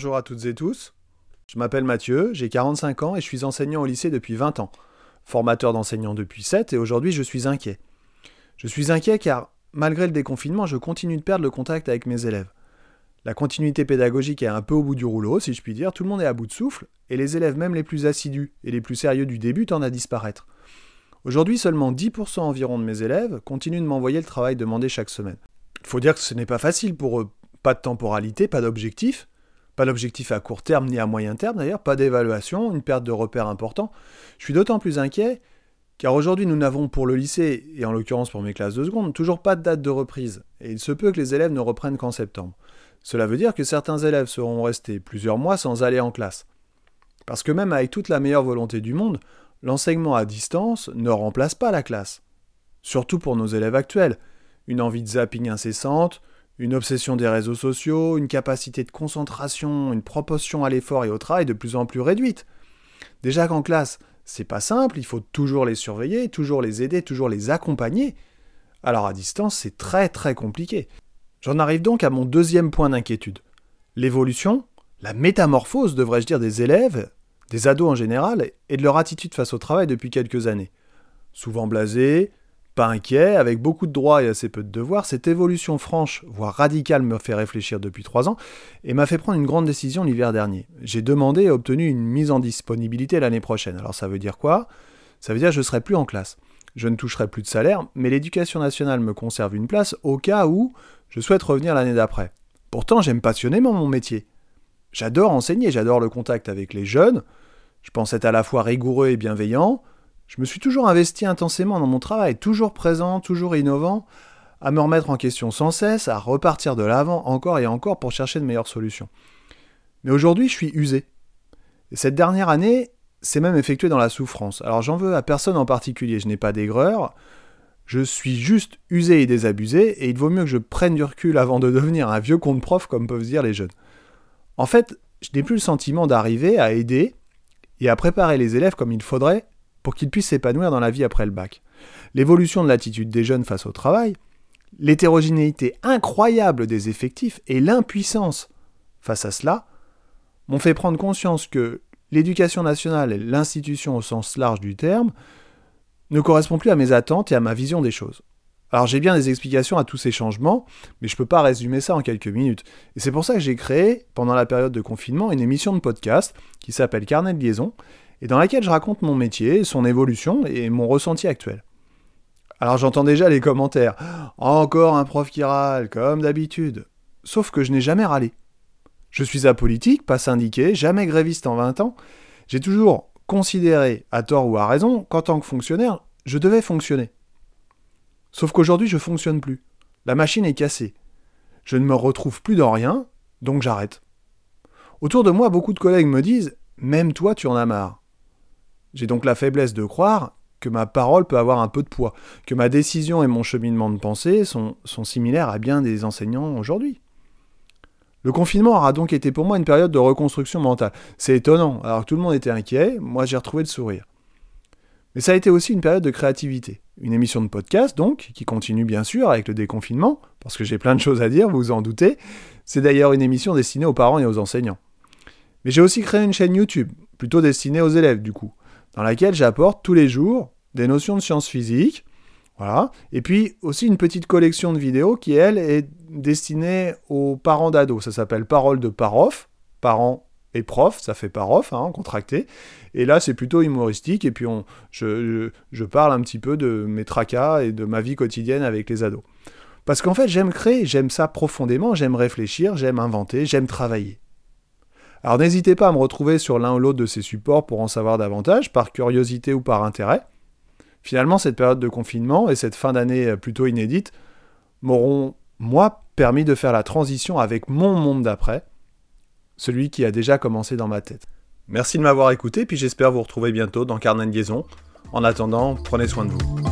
bonjour à toutes et tous. Je m'appelle Mathieu, j'ai 45 ans et je suis enseignant au lycée depuis 20 ans. Formateur d'enseignants depuis 7 et aujourd'hui je suis inquiet. Je suis inquiet car, malgré le déconfinement, je continue de perdre le contact avec mes élèves. La continuité pédagogique est un peu au bout du rouleau, si je puis dire, tout le monde est à bout de souffle, et les élèves même les plus assidus et les plus sérieux du début tendent à disparaître. Aujourd'hui, seulement 10% environ de mes élèves continuent de m'envoyer le travail demandé chaque semaine. Il faut dire que ce n'est pas facile pour eux. Pas de temporalité, pas d'objectif, pas d'objectif à court terme ni à moyen terme d'ailleurs, pas d'évaluation, une perte de repères important. Je suis d'autant plus inquiet car aujourd'hui nous n'avons pour le lycée, et en l'occurrence pour mes classes de seconde, toujours pas de date de reprise, et il se peut que les élèves ne reprennent qu'en septembre. Cela veut dire que certains élèves seront restés plusieurs mois sans aller en classe. Parce que même avec toute la meilleure volonté du monde, l'enseignement à distance ne remplace pas la classe. Surtout pour nos élèves actuels. Une envie de zapping incessante, une obsession des réseaux sociaux, une capacité de concentration, une proportion à l'effort et au travail de plus en plus réduite. Déjà qu'en classe, c'est pas simple, il faut toujours les surveiller, toujours les aider, toujours les accompagner. Alors à distance, c'est très très compliqué. J'en arrive donc à mon deuxième point d'inquiétude. L'évolution, la métamorphose, devrais-je dire, des élèves, des ados en général, et de leur attitude face au travail depuis quelques années. Souvent blasés, pas inquiet, avec beaucoup de droits et assez peu de devoirs, cette évolution franche, voire radicale, me fait réfléchir depuis trois ans et m'a fait prendre une grande décision l'hiver dernier. J'ai demandé et obtenu une mise en disponibilité l'année prochaine. Alors ça veut dire quoi? Ça veut dire que je serai plus en classe. Je ne toucherai plus de salaire, mais l'éducation nationale me conserve une place au cas où je souhaite revenir l'année d'après. Pourtant, j'aime passionnément mon métier. J'adore enseigner, j'adore le contact avec les jeunes. Je pense être à la fois rigoureux et bienveillant. Je me suis toujours investi intensément dans mon travail, toujours présent, toujours innovant, à me remettre en question sans cesse, à repartir de l'avant encore et encore pour chercher de meilleures solutions. Mais aujourd'hui, je suis usé. Et cette dernière année, c'est même effectué dans la souffrance. Alors j'en veux à personne en particulier, je n'ai pas d'aigreur, je suis juste usé et désabusé, et il vaut mieux que je prenne du recul avant de devenir un vieux compte prof, comme peuvent dire les jeunes. En fait, je n'ai plus le sentiment d'arriver à aider et à préparer les élèves comme il faudrait pour qu'ils puissent s'épanouir dans la vie après le bac. L'évolution de l'attitude des jeunes face au travail, l'hétérogénéité incroyable des effectifs et l'impuissance face à cela m'ont fait prendre conscience que l'éducation nationale et l'institution au sens large du terme ne correspond plus à mes attentes et à ma vision des choses. Alors j'ai bien des explications à tous ces changements, mais je ne peux pas résumer ça en quelques minutes. Et c'est pour ça que j'ai créé, pendant la période de confinement, une émission de podcast qui s'appelle Carnet de liaison, et dans laquelle je raconte mon métier, son évolution et mon ressenti actuel. Alors j'entends déjà les commentaires. Encore un prof qui râle, comme d'habitude. Sauf que je n'ai jamais râlé. Je suis apolitique, pas syndiqué, jamais gréviste en 20 ans. J'ai toujours considéré, à tort ou à raison, qu'en tant que fonctionnaire, je devais fonctionner. Sauf qu'aujourd'hui, je fonctionne plus. La machine est cassée. Je ne me retrouve plus dans rien, donc j'arrête. Autour de moi, beaucoup de collègues me disent Même toi, tu en as marre. J'ai donc la faiblesse de croire que ma parole peut avoir un peu de poids, que ma décision et mon cheminement de pensée sont, similaires à bien des enseignants aujourd'hui. Le confinement aura donc été pour moi une période de reconstruction mentale. C'est étonnant, alors que tout le monde était inquiet, moi j'ai retrouvé le sourire. Mais ça a été aussi une période de créativité. Une émission de podcast, donc, qui continue bien sûr avec le déconfinement, parce que j'ai plein de choses à dire, vous vous en doutez. C'est d'ailleurs une émission destinée aux parents et aux enseignants. Mais j'ai aussi créé une chaîne YouTube, plutôt destinée aux élèves du coup, dans laquelle j'apporte tous les jours des notions de sciences physiques. Voilà. Et puis aussi une petite collection de vidéos qui, elle, est destinée aux parents d'ados. Ça s'appelle Parole de Parof. Parents et prof, ça fait parof, hein, contracté. Et là, c'est plutôt humoristique. Et puis, je, parle un petit peu de mes tracas et de ma vie quotidienne avec les ados. Parce qu'en fait, j'aime créer, j'aime ça profondément, j'aime réfléchir, j'aime inventer, j'aime travailler. Alors n'hésitez pas à me retrouver sur l'un ou l'autre de ces supports pour en savoir davantage, par curiosité ou par intérêt. Finalement, cette période de confinement et cette fin d'année plutôt inédite m'auront, moi, permis de faire la transition avec mon monde d'après, celui qui a déjà commencé dans ma tête. Merci de m'avoir écouté, puis j'espère vous retrouver bientôt dans Carnet de Liaison. En attendant, prenez soin de vous.